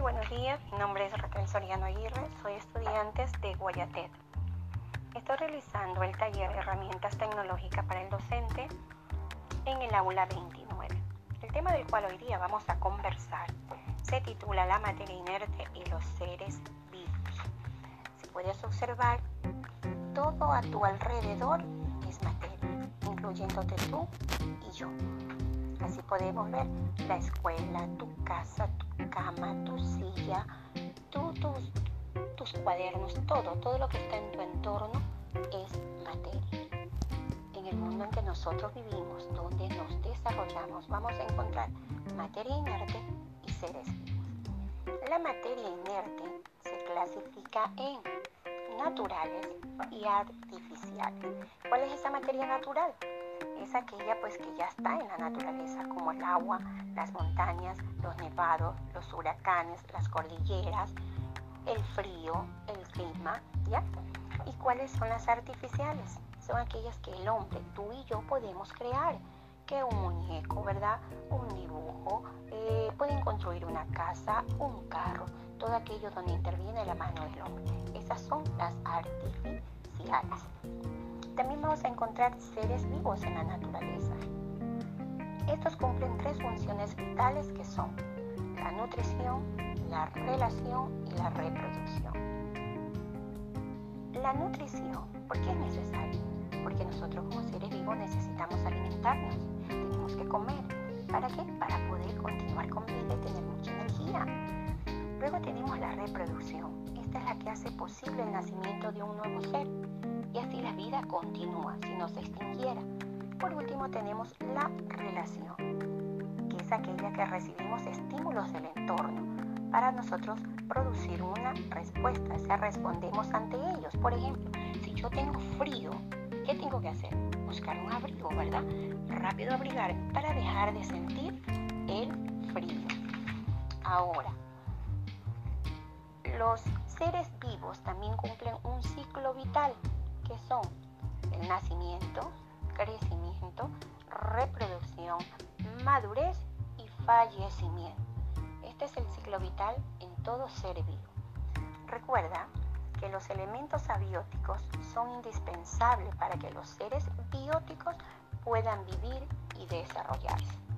buenos días, mi nombre es Raquel Soriano Aguirre, soy estudiante de Guayatet. Estoy realizando el taller herramientas tecnológicas para el docente en el aula 29. El tema del cual hoy día vamos a conversar se titula La materia inerte y los seres vivos. Si puedes observar, todo a tu alrededor es materia, incluyéndote tú y yo. Así podemos ver la escuela, tu casa, tu cama, tu silla, tus, tus cuadernos, todo, todo lo que está en tu entorno es materia. En el mundo en que nosotros vivimos, donde nos desarrollamos, vamos a encontrar materia inerte y seres vivos. La materia inerte se clasifica en naturales y artificiales. ¿Cuál es esa materia natural? Es aquella pues que ya está en la naturaleza, como el agua, las montañas, los nevados, los huracanes, las cordilleras, el frío, el clima, ¿ya? ¿Y cuáles son las artificiales? Son aquellas que el hombre, tú y yo podemos crear, que un muñeco, ¿verdad? Un dibujo, eh, pueden construir una casa, un carro, todo aquello donde interviene la mano del hombre. Esas son las artificiales. También vamos a encontrar seres vivos en la naturaleza. Estos cumplen tres funciones vitales que son la nutrición, la relación y la reproducción. La nutrición, ¿por qué es necesaria? Porque nosotros como seres vivos necesitamos alimentarnos, tenemos que comer. ¿Para qué? Para poder continuar con vida y tener mucha energía. Luego tenemos la reproducción. Esta es la que hace posible el nacimiento de un nuevo ser. Y así la vida continúa si no se extinguiera. Por último tenemos la relación, que es aquella que recibimos estímulos del entorno para nosotros producir una respuesta, o sea, respondemos ante ellos. Por ejemplo, si yo tengo frío, ¿qué tengo que hacer? Buscar un abrigo, ¿verdad? Rápido abrigar para dejar de sentir el frío. Ahora, los seres vivos también cumplen un ciclo vital, son el nacimiento, crecimiento, reproducción, madurez y fallecimiento. Este es el ciclo vital en todo ser vivo. Recuerda que los elementos abióticos son indispensables para que los seres bióticos puedan vivir y desarrollarse.